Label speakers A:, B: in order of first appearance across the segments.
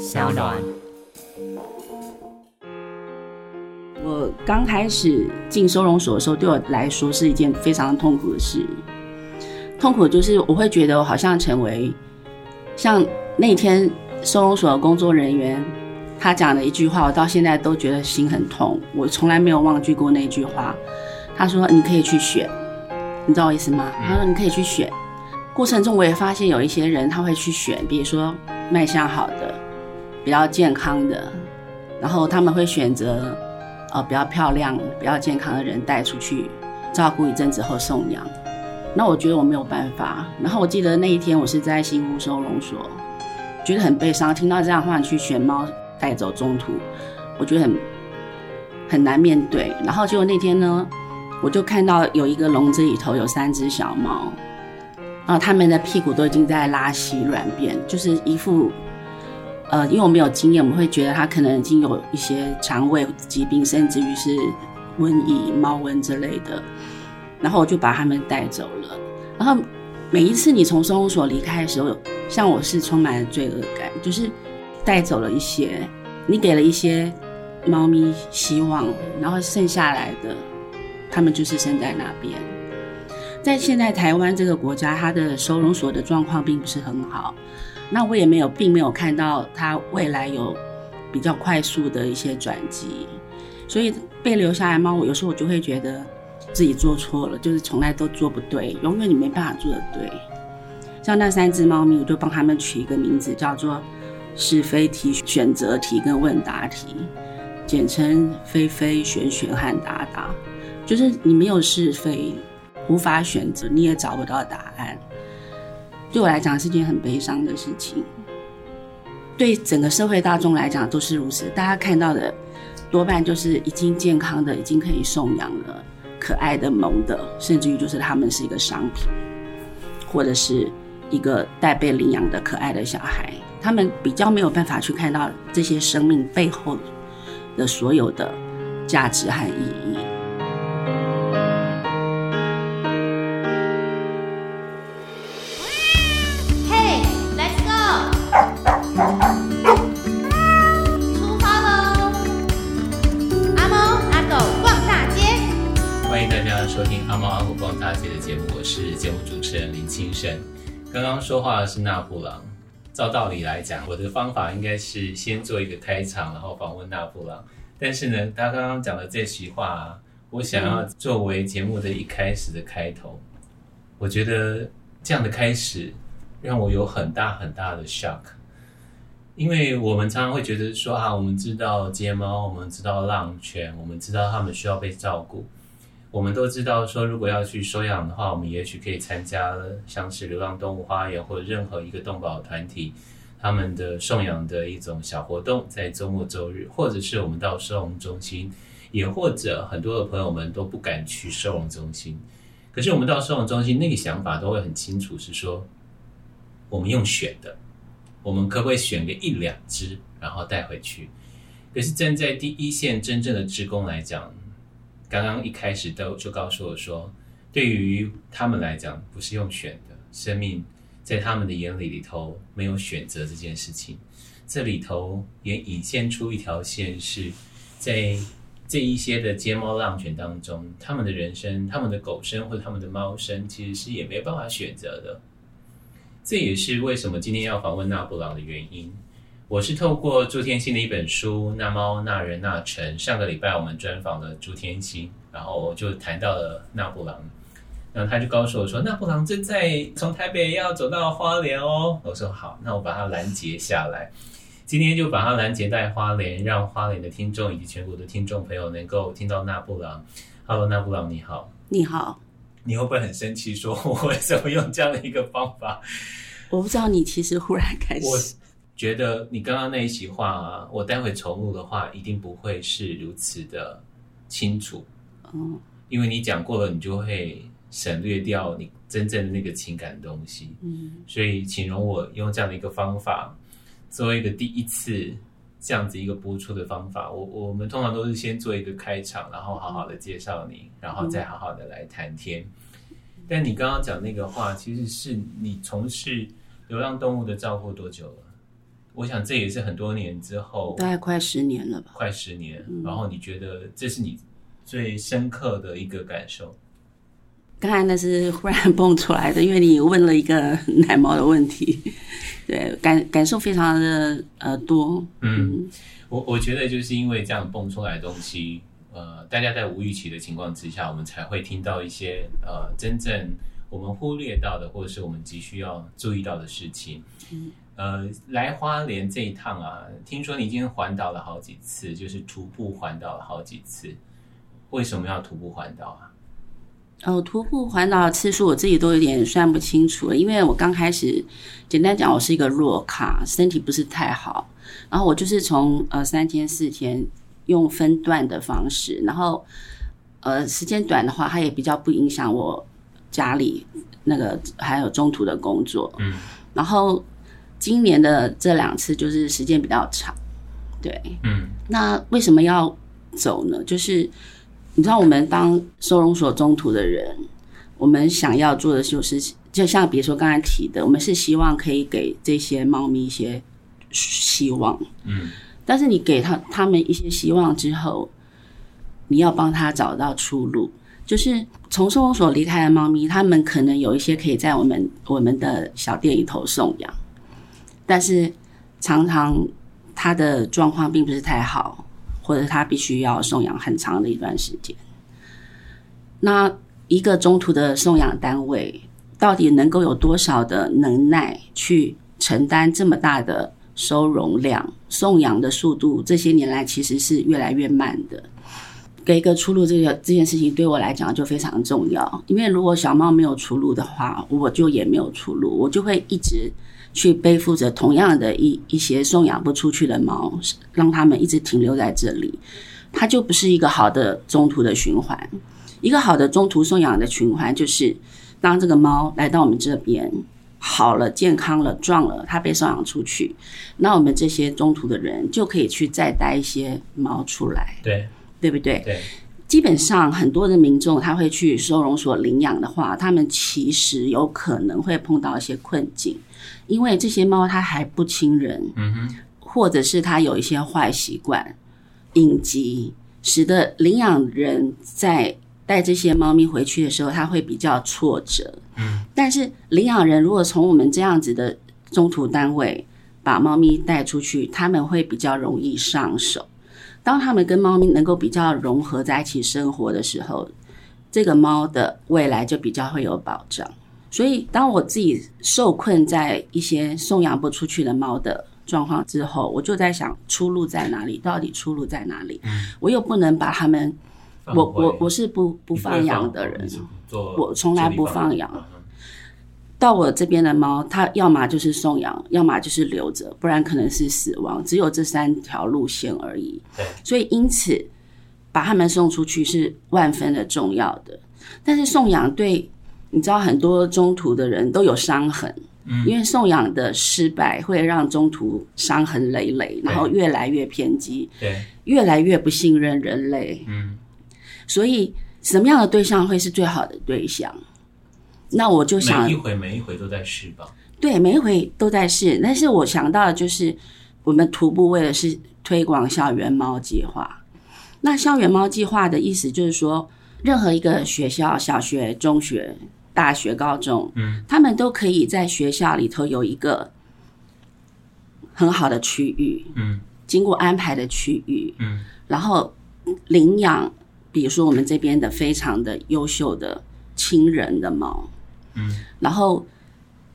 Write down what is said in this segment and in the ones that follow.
A: 小暖。
B: 我刚开始进收容所的时候，对我来说是一件非常痛苦的事。痛苦就是我会觉得我好像成为像那天收容所的工作人员，他讲的一句话，我到现在都觉得心很痛。我从来没有忘记过那句话。他说：“你可以去选。”你知道我意思吗？他说：“你可以去选。”过程中我也发现有一些人他会去选，比如说卖相好的、比较健康的，然后他们会选择呃比较漂亮、比较健康的人带出去照顾一阵子后送养。那我觉得我没有办法。然后我记得那一天我是在新屋收容所，觉得很悲伤。听到这样的话，去选猫带走中途，我觉得很很难面对。然后结果那天呢，我就看到有一个笼子里头有三只小猫。然后他们的屁股都已经在拉稀软便，就是一副，呃，因为我没有经验，我们会觉得他可能已经有一些肠胃疾病，甚至于是瘟疫、猫瘟之类的。然后我就把他们带走了。然后每一次你从收容所离开的时候，像我是充满了罪恶感，就是带走了一些，你给了一些猫咪希望，然后剩下来的，他们就是生在那边。在现在台湾这个国家，它的收容所的状况并不是很好。那我也没有，并没有看到它未来有比较快速的一些转机。所以被留下来猫，我有时候我就会觉得自己做错了，就是从来都做不对，永远你没办法做得对。像那三只猫咪，我就帮他们取一个名字，叫做是非题、选择题跟问答题，简称非非、选选和答答，就是你没有是非。无法选择，你也找不到答案。对我来讲是件很悲伤的事情，对整个社会大众来讲都是如此。大家看到的多半就是已经健康的、已经可以送养了、可爱的、萌的，甚至于就是他们是一个商品，或者是一个待被领养的可爱的小孩。他们比较没有办法去看到这些生命背后的所有的价值和意义。
A: 收听阿猫阿狗逛大姐的节目，我是节目主持人林清生。刚刚说话的是纳布朗。照道理来讲，我的方法应该是先做一个开场，然后访问纳布朗。但是呢，他刚刚讲的这席话，我想要作为节目的一开始的开头。我觉得这样的开始让我有很大很大的 shock，因为我们常常会觉得说啊，我们知道街猫，我们知道浪犬，我们知道他们需要被照顾。我们都知道，说如果要去收养的话，我们也许可以参加像是流浪动物花园或者任何一个动保团体他们的送养的一种小活动，在周末周日，或者是我们到收容中心，也或者很多的朋友们都不敢去收容中心。可是我们到收容中心，那个想法都会很清楚，是说我们用选的，我们可不可以选个一两只，然后带回去？可是站在第一线真正的职工来讲，刚刚一开始都就告诉我说，对于他们来讲，不是用选的，生命在他们的眼里里头没有选择这件事情。这里头也引现出一条线，是在这一些的街猫浪犬当中，他们的人生、他们的狗生或者他们的猫生，其实是也没办法选择的。这也是为什么今天要访问纳布朗的原因。我是透过朱天心的一本书《那猫那人那城》，上个礼拜我们专访了朱天心，然后我就谈到了那布朗，然后他就告诉我说，那布朗正在从台北要走到花莲哦。我说好，那我把它拦截下来，今天就把它拦截在花莲，让花莲的听众以及全国的听众朋友能够听到那布朗。Hello，那布朗你好，
B: 你好，
A: 你会不会很生气，说 我为什么用这样的一个方法？
B: 我不知道你其实忽然开始。
A: 觉得你刚刚那一席话啊，我待会重录的话，一定不会是如此的清楚。嗯，因为你讲过了，你就会省略掉你真正的那个情感的东西。嗯，所以请容我用这样的一个方法，作为一个第一次这样子一个播出的方法。我我们通常都是先做一个开场，然后好好的介绍你，然后再好好的来谈天。但你刚刚讲那个话，其实是你从事流浪动物的照顾多久了？我想这也是很多年之后，
B: 大概快十年了吧，
A: 快十年。嗯、然后你觉得这是你最深刻的一个感受？
B: 刚才那是忽然蹦出来的，因为你问了一个奶猫的问题，对，感感受非常的呃多。
A: 嗯，我我觉得就是因为这样蹦出来的东西，呃，大家在无预期的情况之下，我们才会听到一些呃真正我们忽略到的，或者是我们急需要注意到的事情。嗯。呃，来花莲这一趟啊，听说你已经环岛了好几次，就是徒步环岛了好几次。为什么要徒步环岛啊？
B: 哦，徒步环岛的次数我自己都有点算不清楚了，因为我刚开始，简单讲，我是一个弱卡，身体不是太好，然后我就是从呃三天四天用分段的方式，然后呃时间短的话，它也比较不影响我家里那个还有中途的工作，嗯，然后。今年的这两次就是时间比较长，对，嗯，那为什么要走呢？就是你知道，我们当收容所中途的人，我们想要做的就是，就像比如说刚才提的，我们是希望可以给这些猫咪一些希望，嗯，但是你给他他们一些希望之后，你要帮他找到出路，就是从收容所离开的猫咪，他们可能有一些可以在我们我们的小店里头送养。但是常常他的状况并不是太好，或者他必须要送养很长的一段时间。那一个中途的送养单位到底能够有多少的能耐去承担这么大的收容量？送养的速度这些年来其实是越来越慢的。给一个出路，这个这件事情对我来讲就非常重要。因为如果小猫没有出路的话，我就也没有出路，我就会一直。去背负着同样的一一些送养不出去的猫，让他们一直停留在这里，它就不是一个好的中途的循环。一个好的中途送养的循环，就是当这个猫来到我们这边好了、健康了、壮了，它被送养出去，那我们这些中途的人就可以去再带一些猫出来，
A: 对，
B: 对不对？
A: 对。
B: 基本上很多的民众他会去收容所领养的话，他们其实有可能会碰到一些困境。因为这些猫它还不亲人，嗯哼，或者是它有一些坏习惯、隐疾，使得领养人在带这些猫咪回去的时候，他会比较挫折。嗯，但是领养人如果从我们这样子的中途单位把猫咪带出去，他们会比较容易上手。当他们跟猫咪能够比较融合在一起生活的时候，这个猫的未来就比较会有保障。所以，当我自己受困在一些送养不出去的猫的状况之后，我就在想出路在哪里？到底出路在哪里？嗯，我又不能把他们，我我我是不不放养的人，我从来不放养。到我这边的猫，它要么就是送养，要么就是留着，不然可能是死亡，只有这三条路线而已。对，所以因此把它们送出去是万分的重要的。但是送养对。你知道很多中途的人都有伤痕，嗯，因为送养的失败会让中途伤痕累累，然后越来越偏激，对，越来越不信任人类，嗯，所以什么样的对象会是最好的对象？那我就想，
A: 每一回每一回都在试吧，
B: 对，每一回都在试。但是我想到的就是，我们徒步为了是推广校园猫计划。那校园猫计划的意思就是说，任何一个学校，小学、中学。大学、高中，嗯，他们都可以在学校里头有一个很好的区域，嗯，经过安排的区域，嗯，然后领养，比如说我们这边的非常的优秀的亲人的猫，嗯，然后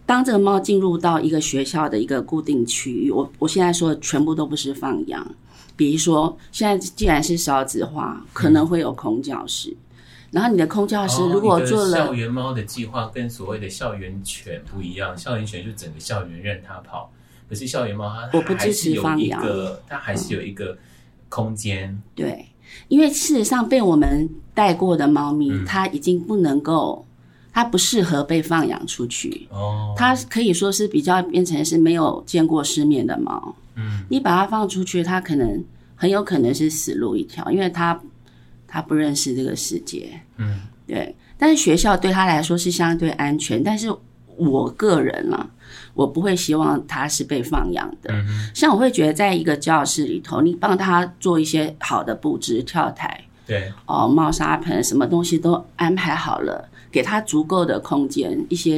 B: 当这个猫进入到一个学校的一个固定区域，我我现在说的全部都不是放养，比如说现在既然是少子化，可能会有空教室。然后你的空教师如果做了、
A: 哦、校园猫的计划，跟所谓的校园犬不一样。校园犬就整个校园任它跑，可是校园猫它，
B: 我不支持放养，
A: 它还是有一个空间。
B: 嗯、对，因为事实上被我们带过的猫咪，嗯、它已经不能够，它不适合被放养出去。哦，它可以说是比较变成是没有见过世面的猫。嗯，你把它放出去，它可能很有可能是死路一条，因为它。它不认识这个世界，嗯，对。但是学校对他来说是相对安全，但是我个人啊，我不会希望他是被放养的。
A: 嗯哼，
B: 像我会觉得，在一个教室里头，你帮他做一些好的布置，跳台，
A: 对，
B: 哦，猫砂盆，什么东西都安排好了，给他足够的空间，一些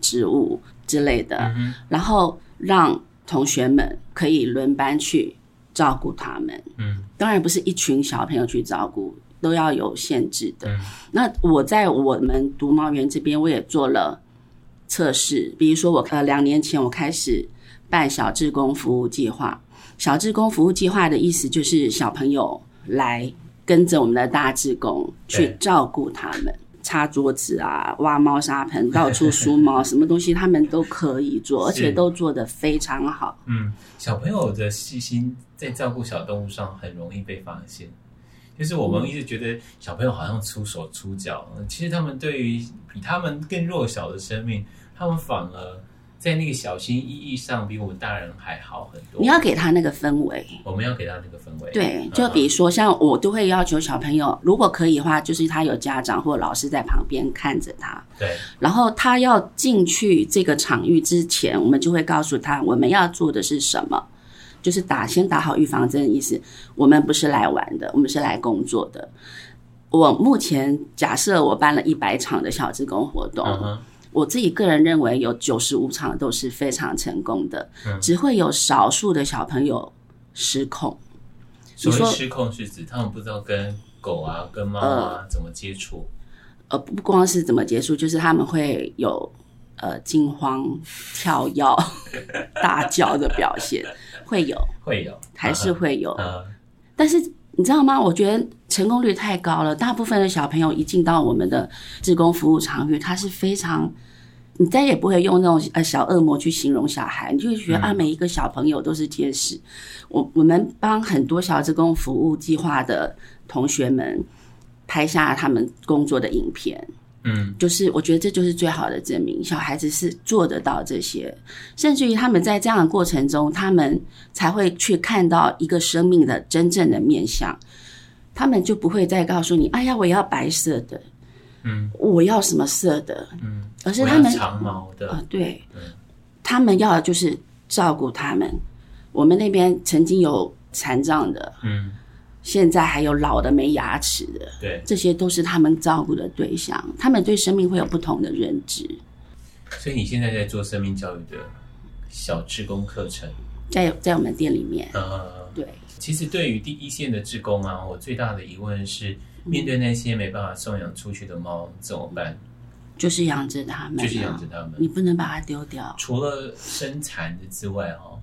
B: 植物之类的，
A: 嗯，
B: 然后让同学们可以轮班去照顾他们。
A: 嗯，
B: 当然不是一群小朋友去照顾。都要有限制的。
A: 嗯、
B: 那我在我们读猫园这边，我也做了测试。比如说我，我呃两年前我开始办小志工服务计划。小志工服务计划的意思就是小朋友来跟着我们的大志工去照顾他们，擦桌子啊、挖猫砂盆、到处梳猫，什么东西他们都可以做，而且都做得非常好。
A: 嗯，小朋友的细心在照顾小动物上很容易被发现。就是我们一直觉得小朋友好像粗手粗脚，其实他们对于比他们更弱小的生命，他们反而在那个小心翼翼上比我们大人还好很多。
B: 你要给他那个氛围，
A: 我们要给他那个氛围。
B: 对，就比如说像我都会要求小朋友，如果可以的话，就是他有家长或老师在旁边看着他。
A: 对。然
B: 后他要进去这个场域之前，我们就会告诉他我们要做的是什么。就是打先打好预防针的意思，我们不是来玩的，我们是来工作的。我目前假设我办了一百场的小职工活动，uh huh. 我自己个人认为有九十五场都是非常成功的，uh. 只会有少数的小朋友失控。
A: 所谓失控是指他们不知道跟狗啊、跟猫啊怎么接触，
B: 呃，不光是怎么接触，就是他们会有呃惊慌、跳跃、大叫的表现。会有，
A: 会有，
B: 还是会有。
A: 嗯、
B: 但是你知道吗？我觉得成功率太高了。大部分的小朋友一进到我们的志工服务场域，他是非常，你再也不会用那种呃小恶魔去形容小孩，你就会觉得、嗯、啊，每一个小朋友都是天使。我我们帮很多小志工服务计划的同学们拍下他们工作的影片。嗯，就是我觉得这就是最好的证明，小孩子是做得到这些，甚至于他们在这样的过程中，他们才会去看到一个生命的真正的面相，他们就不会再告诉你，哎呀，我要白色的，嗯，我要什么色的，嗯，而是他们
A: 长毛的，
B: 啊，对，嗯，他们要就是照顾他们，我们那边曾经有残障的，嗯。现在还有老的没牙齿的，
A: 对，
B: 这些都是他们照顾的对象，他们对生命会有不同的认知。
A: 所以你现在在做生命教育的小志工课程，
B: 在在我们店里面，
A: 呃，对。其实对于第一线的志工啊，我最大的疑问是，面对那些没办法送养出去的猫怎么办？
B: 就是养着他们，
A: 就是养着他们，
B: 你不能把它丢掉。
A: 除了生残的之外，哈，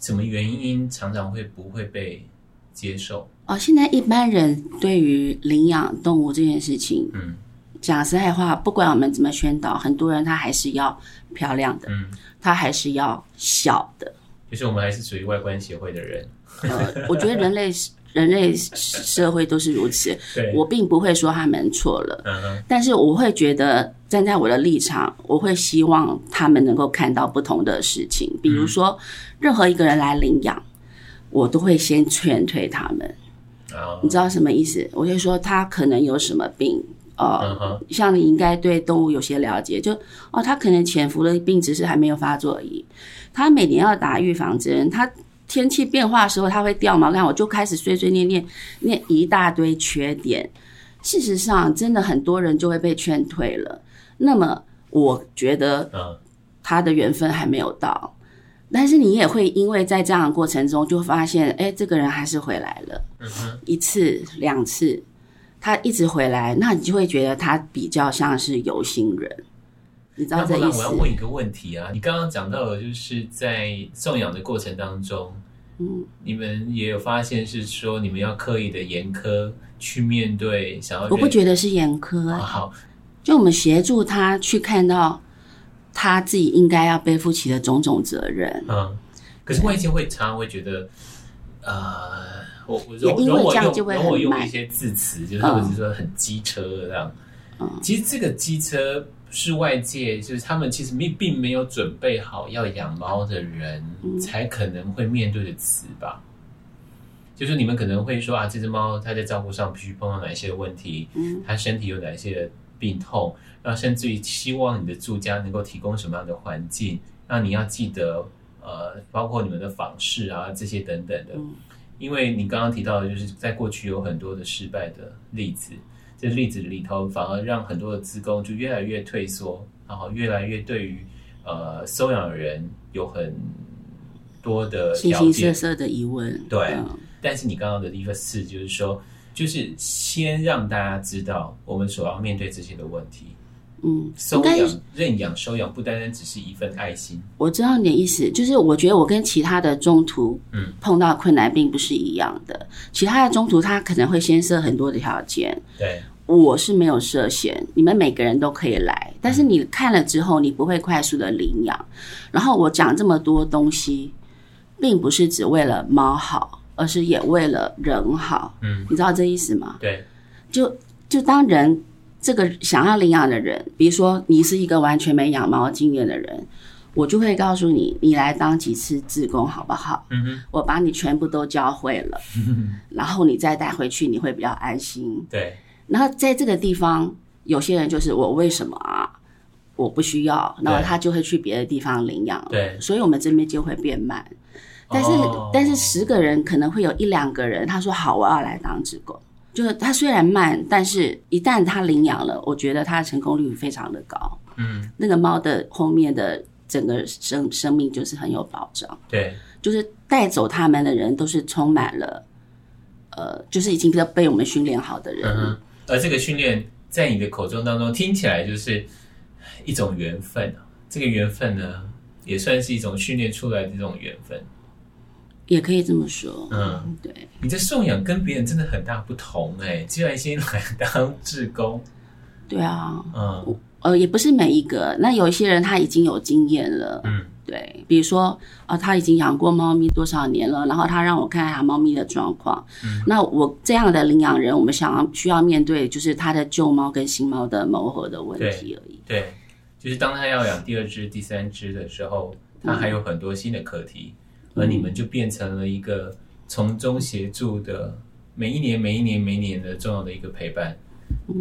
A: 什么原因常常会不会被接受？
B: 哦，现在一般人对于领养动物这件事情，嗯，讲实在话，不管我们怎么宣导，很多人他还是要漂亮的，嗯，他还是要小的。
A: 就是我们还是属于外观协会的人。
B: 呃，我觉得人类 人类社会都是如此。
A: 对，
B: 我并不会说他们错了，嗯嗯，但是我会觉得站在我的立场，我会希望他们能够看到不同的事情。比如说，任何一个人来领养，我都会先劝退他们。你知道什么意思？我就说他可能有什么病哦，呃 uh huh. 像你应该对动物有些了解，就哦，他可能潜伏的病只是还没有发作而已。他每年要打预防针，他天气变化的时候他会掉毛，看我就开始碎碎念念念一大堆缺点。事实上，真的很多人就会被劝退了。那么，我觉得他的缘分还没有到。但是你也会因为在这样的过程中，就发现，哎，这个人还是回来了，一次两次，他一直回来，那你就会觉得他比较像是有心人，你知道这意思？
A: 那我要问一个问题啊，你刚刚讲到的就是在送养的过程当中，嗯，你们也有发现是说你们要刻意的严苛去面对，想要，
B: 我不觉得是严苛，
A: 啊，好，
B: 就我们协助他去看到。他自己应该要背负起的种种责任。
A: 嗯，可是外界会常常会觉得，呃，我我
B: 也因为这样就会
A: 我用一些字词，就是或者是说很机车这样。嗯，其实这个机车是外界，就是他们其实并并没有准备好要养猫的人才可能会面对的词吧。嗯，就是你们可能会说啊，这只猫它在照顾上必须碰到哪些问题？嗯，它身体有哪些？病痛，那甚至于希望你的住家能够提供什么样的环境，那你要记得，呃，包括你们的访视啊这些等等的，因为你刚刚提到的，就是在过去有很多的失败的例子，这例子里头反而让很多的职工就越来越退缩，然后越来越对于呃收养人有很多的
B: 形形色色的疑问，
A: 对。嗯但是你刚刚的一个事就是说，就是先让大家知道我们所要面对这些的问题。
B: 嗯，
A: 收养、认养、收养不单单只是一份爱心。
B: 我知道你的意思，就是我觉得我跟其他的中途嗯碰到困难并不是一样的。嗯、其他的中途他可能会先设很多的条件，
A: 对，
B: 我是没有设限，你们每个人都可以来。但是你看了之后，你不会快速的领养。然后我讲这么多东西，并不是只为了猫好。而是也为了人好，嗯，你知道这意思吗？
A: 对，
B: 就就当人这个想要领养的人，比如说你是一个完全没养猫经验的人，我就会告诉你，你来当几次志工好不好？嗯哼，我把你全部都教会了，嗯，然后你再带回去，你会比较安心。
A: 对，
B: 然后在这个地方，有些人就是我为什么啊？我不需要，然后他就会去别的地方领养。
A: 对，
B: 所以我们这边就会变慢。但是，oh. 但是十个人可能会有一两个人，他说好，我要来当志工。就是它虽然慢，但是一旦它领养了，我觉得它的成功率非常的高。嗯，那个猫的后面的整个生生命就是很有保障。
A: 对，
B: 就是带走他们的人都是充满了，呃，就是已经被我们训练好的人。
A: 嗯，而这个训练在你的口中当中听起来就是一种缘分。这个缘分呢，也算是一种训练出来的这种缘分。
B: 也可以这么说，
A: 嗯，
B: 对，
A: 你的送养跟别人真的很大不同哎、欸，居然先来当志工，
B: 对啊，嗯，呃，也不是每一个，那有一些人他已经有经验了，
A: 嗯，
B: 对，比如说啊、呃，他已经养过猫咪多少年了，然后他让我看看他猫咪的状况，嗯，那我这样的领养人，我们想要需要面对就是他的旧猫跟新猫的磨合的问题而已，
A: 对，对，就是当他要养第二只、第三只的时候，他还有很多新的课题。嗯而你们就变成了一个从中协助的，每一年、每一年、每一年的重要的一个陪伴，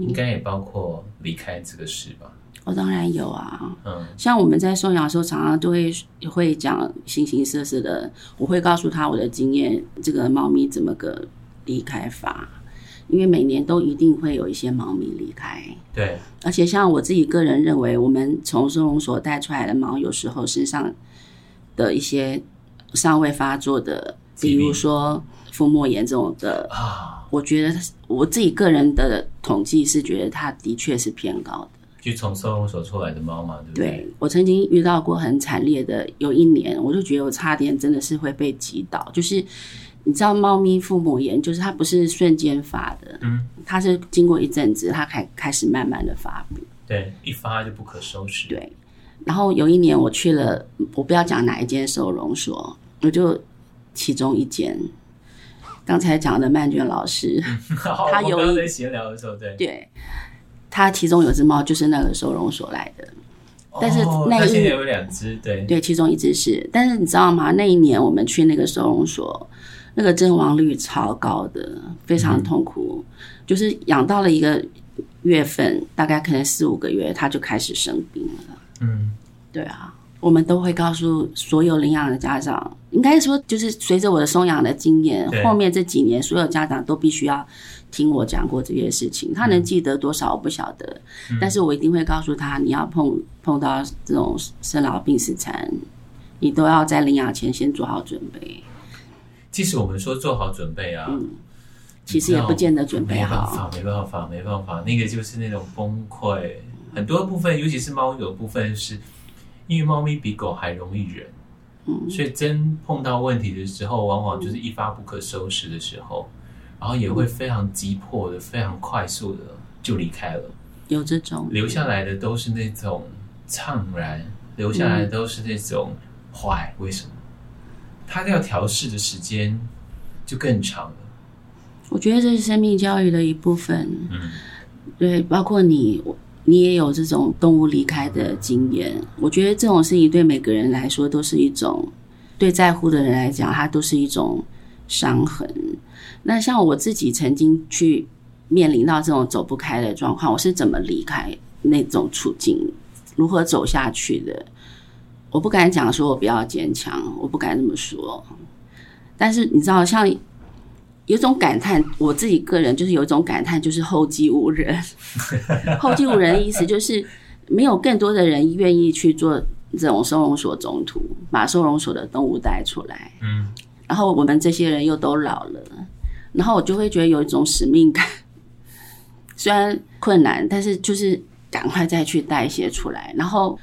A: 应该也包括离开这个事吧？
B: 我当然有啊，嗯，像我们在送养的时候，常常都会会讲形形色色的，我会告诉他我的经验，这个猫咪怎么个离开法，因为每年都一定会有一些猫咪离开，
A: 对，
B: 而且像我自己个人认为，我们从收容所带出来的猫，有时候身上的一些。尚未发作的，比如说腹膜炎这种的啊，我觉得我自己个人的统计是觉得它的确是偏高的。
A: 就从收容所出来的猫嘛，对不对？
B: 对，我曾经遇到过很惨烈的，有一年我就觉得我差点真的是会被击倒。就是你知道，猫咪腹膜炎就是它不是瞬间发的，嗯，它是经过一阵子，它开开始慢慢的发病。
A: 对，一发就不可收拾。
B: 对，然后有一年我去了，我不要讲哪一间收容所。我就其中一间，刚才讲的曼娟老师，他有
A: 刚刚在闲聊的时候，对。
B: 对，他其中有只猫就是那个收容所来的，
A: 哦、
B: 但是那一
A: 年有两只，对。
B: 对，其中一只是，但是你知道吗？那一年我们去那个收容所，那个阵亡率超高的，非常痛苦，嗯、就是养到了一个月份，大概可能四五个月，它就开始生病了。
A: 嗯，
B: 对啊。我们都会告诉所有领养的家长，应该说就是随着我的收养的经验，后面这几年所有家长都必须要听我讲过这些事情。他能记得多少我不晓得，嗯，但是我一定会告诉他，你要碰碰到这种生老病死残，你都要在领养前先做好准备。
A: 即使我们说做好准备啊，
B: 嗯，其实也不见得准备好。
A: 没办法，没办法，没办法，那个就是那种崩溃。很多部分，尤其是猫有部分是。因为猫咪比狗还容易忍，嗯，所以真碰到问题的时候，往往就是一发不可收拾的时候，然后也会非常急迫的、非常快速的就离开了。
B: 有这种
A: 留下来的都是那种怅然，留下来的都是那种坏。为什么？他要调试的时间就更长了。
B: 我觉得这是生命教育的一部分。
A: 嗯，
B: 对，包括你。你也有这种动物离开的经验，我觉得这种事情对每个人来说都是一种，对在乎的人来讲，它都是一种伤痕。那像我自己曾经去面临到这种走不开的状况，我是怎么离开那种处境，如何走下去的？我不敢讲说我比较坚强，我不敢这么说。但是你知道，像有种感叹，我自己个人就是有一种感叹，就是后继无人。后继无人的意思就是没有更多的人愿意去做这种收容所中途，把收容所的动物带出来。嗯，然后我们这些人又都老了，然后我就会觉得有一种使命感。虽然困难，但是就是赶快再去带一些出来，然后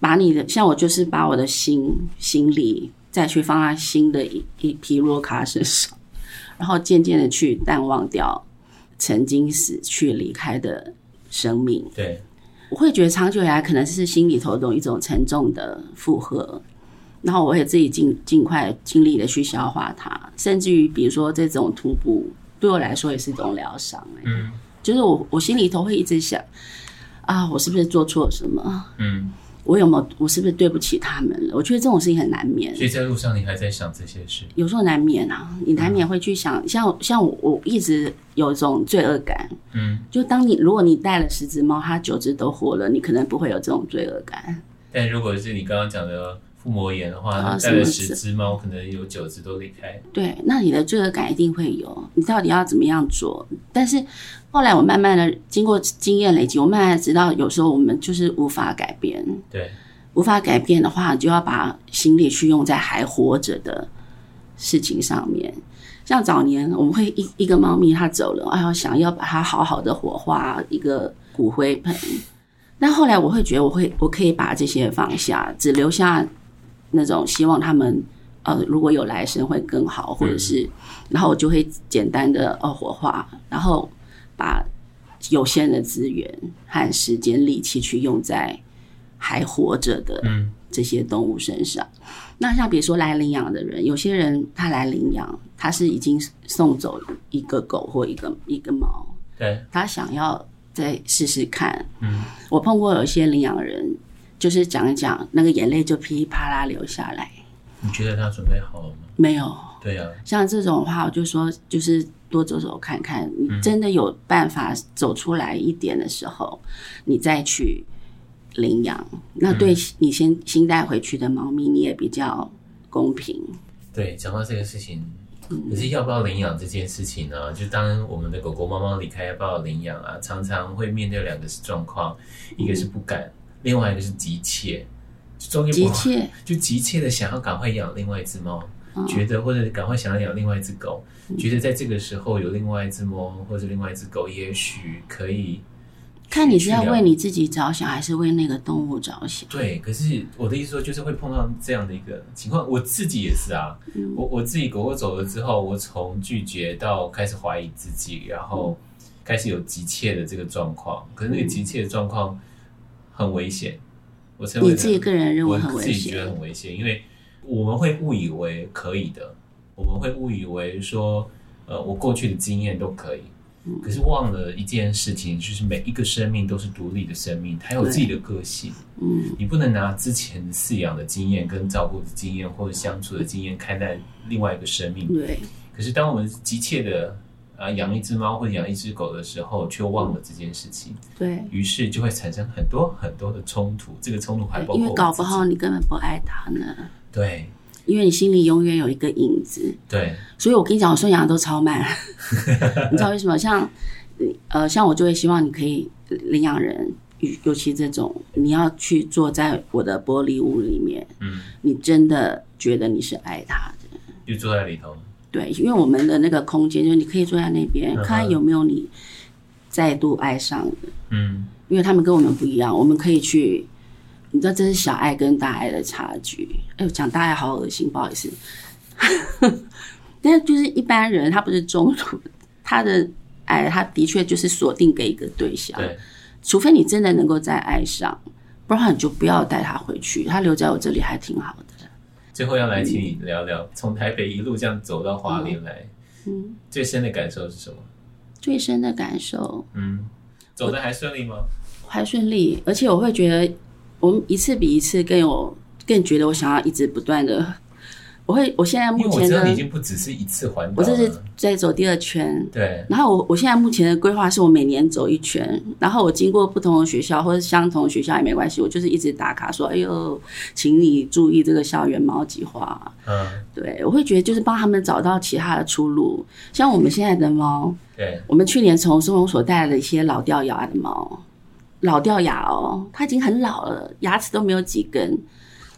B: 把你的像我就是把我的心心力再去放在新的一一批弱卡身上，然后渐渐的去淡忘掉曾经死去离开的生命。
A: 对，
B: 我会觉得长久以来可能是心里头的一种沉重的负荷，然后我也自己尽尽快尽力的去消化它，甚至于比如说这种徒步对我来说也是一种疗伤。嗯。就是我，我心里头会一直想，啊，我是不是做错了什么？嗯，我有没有，我是不是对不起他们了？我觉得这种事情很难免。
A: 所以在路上，你还在想这些事？
B: 有时候难免啊，你难免会去想，嗯、像像我，我一直有一种罪恶感。嗯，就当你如果你带了十只猫，它九只都活了，你可能不会有这种罪恶感。
A: 但如果是你刚刚讲的。腹膜炎的话，带了十只猫，可能有九只都离开。
B: 对，那你的罪恶感一定会有。你到底要怎么样做？但是后来我慢慢的经过经验累积，我慢慢的知道，有时候我们就是无法改变。
A: 对，
B: 无法改变的话，就要把心力去用在还活着的事情上面。像早年我们会一一个猫咪它走了，哎呦，想要把它好好的火化一个骨灰盆。但后来我会觉得，我会我可以把这些放下，只留下。那种希望他们呃，如果有来生会更好，或者是，然后我就会简单的呃火化，然后把有限的资源和时间力气去用在还活着的这些动物身上。那像比如说来领养的人，有些人他来领养，他是已经送走一个狗或一个一个猫，
A: 对，
B: 他想要再试试看。嗯，我碰过有一些领养人。就是讲一讲，那个眼泪就噼里啪啦流下来。
A: 你觉得他准备好了吗？
B: 没有。
A: 对呀、啊。
B: 像这种话，我就说，就是多走走看看。你真的有办法走出来一点的时候，嗯、你再去领养。那对你先新带回去的猫咪，你也比较公平。
A: 对，讲到这个事情，可是要不要领养这件事情呢？就当我们的狗狗、猫猫离开，要不要领养啊？常常会面对两个状况，一个是不敢。另外一个是急切，急切就急切的想要赶快养另外一只猫，哦，觉得或者赶快想要养另外一只狗，嗯，觉得在这个时候有另外一只猫或者另外一只狗，也许可以。
B: 看你是要为你自己着想，还是为那个动物着想？
A: 对，可是我的意思说，就是会碰到这样的一个情况。我自己也是啊，嗯，我我自己狗狗走了之后，我从拒绝到开始怀疑自己，然后开始有急切的这个状况。可是那个急切的状况。很危险，我称为你
B: 自己个人认为很危险，
A: 我自己觉得很危险，因为我们会误以为可以的，我们会误以为说，呃，我过去的经验都可以，可是忘了一件事情，就是每一个生命都是独立的生命，它有自己的个性，嗯，你不能拿之前饲养的经验、跟照顾的经验或者相处的经验看待另外一个生命，
B: 对。
A: 可是当我们急切的。啊，养一只猫或者养一只狗的时候，却忘了这件事情，
B: 对，
A: 于是就会产生很多很多的冲突。这个冲突还包括
B: 因为搞不好你根本不爱它呢。
A: 对，
B: 因为你心里永远有一个影子。
A: 对，
B: 所以我跟你讲，我送养都超慢。你知道为什么？像呃，像我就会希望你可以领养人，尤其这种你要去坐在我的玻璃屋里面，嗯，你真的觉得你是爱它的，
A: 就坐在里头。
B: 对，因为我们的那个空间，就是你可以坐在那边，看看有没有你再度爱上的。嗯，因为他们跟我们不一样，我们可以去，你知道这是小爱跟大爱的差距。哎呦，讲大爱好恶心，不好意思。但是就是一般人，他不是中途，他的爱，他的确就是锁定给一个对象。对，除非你真的能够再爱上，不然你就不要带他回去，他留在我这里还挺好的。
A: 最后要来请你聊聊，从台北一路这样走到华联来，嗯，最深的感受是什么？
B: 最深的感受，
A: 嗯，走的还顺利吗？
B: 还顺利，而且我会觉得，我们一次比一次更有，更觉得我想要一直不断的我会，我现在目前的，
A: 我已经不只是一次环岛，
B: 我这是在走第二圈。
A: 对。
B: 然后我我现在目前的规划是我每年走一圈，然后我经过不同的学校或者相同的学校也没关系，我就是一直打卡说，哎呦，请你注意这个校园猫计划。嗯。对，我会觉得就是帮他们找到其他的出路，像我们现在的猫，
A: 对，
B: 我们去年从收容所带来的一些老掉牙的猫，老掉牙哦，它已经很老了，牙齿都没有几根。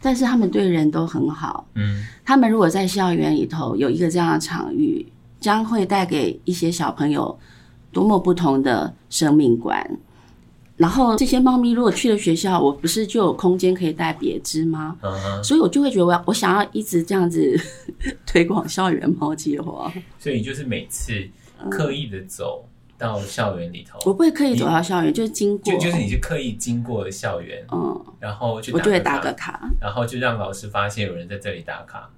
B: 但是他们对人都很好，嗯，他们如果在校园里头有一个这样的场域，将会带给一些小朋友多么不同的生命观。然后这些猫咪如果去了学校，我不是就有空间可以带别只吗？嗯嗯，所以我就会觉得我要我想要一直这样子 推广校园猫计划。
A: 所以你就是每次刻意的走。到校园里头，
B: 我不会刻意走到校园，就是经过，
A: 就就是你是刻意经过校园，嗯，然后就
B: 我就会打个卡，
A: 然后就让老师发现有人在这里打卡。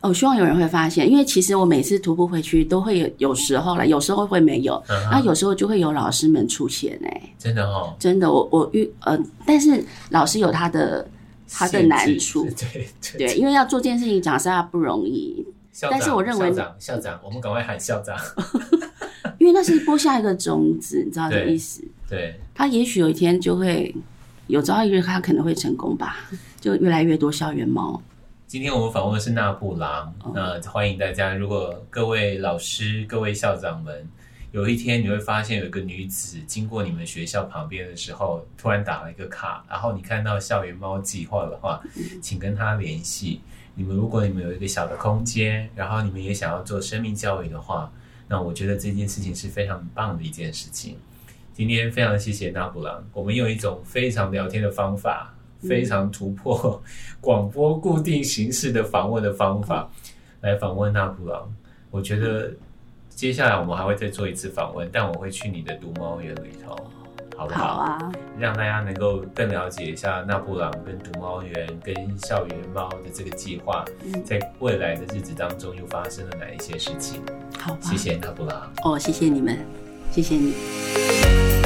B: 哦，希望有人会发现，因为其实我每次徒步回去都会有，有时候了，有时候会没有，那、嗯、有时候就会有老师们出现哎、欸，
A: 真的哦，
B: 真的，我我遇呃，但是老师有他的他的难
A: 处，对对，
B: 对，因为要做这件事情讲实话不容易，但是我认为
A: 校长校长，我们赶快喊校长。
B: 因为那是播下一个种子，你知道这个意思？
A: 对，对
B: 他也许有一天就会有朝一日，他可能会成功吧。就越来越多校园猫。
A: 今天我们访问的是纳布郎，哦，那欢迎大家。如果各位老师、各位校长们，有一天你会发现有一个女子经过你们学校旁边的时候，突然打了一个卡，然后你看到校园猫计划的话，请跟他联系。你们如果你们有一个小的空间，然后你们也想要做生命教育的话。那我觉得这件事情是非常棒的一件事情。今天非常谢谢纳布朗，我们用一种非常聊天的方法，非常突破广播固定形式的访问的方法来访问纳布朗。我觉得接下来我们还会再做一次访问，但我会去你的读猫园里头，好不好？
B: 好啊，
A: 让大家能够更了解一下纳布朗跟毒猫园跟校园猫的这个计划，在未来的日子当中又发生了哪一些事情。
B: 好，
A: 谢谢纳布朗。
B: 哦，谢谢你们，谢谢你。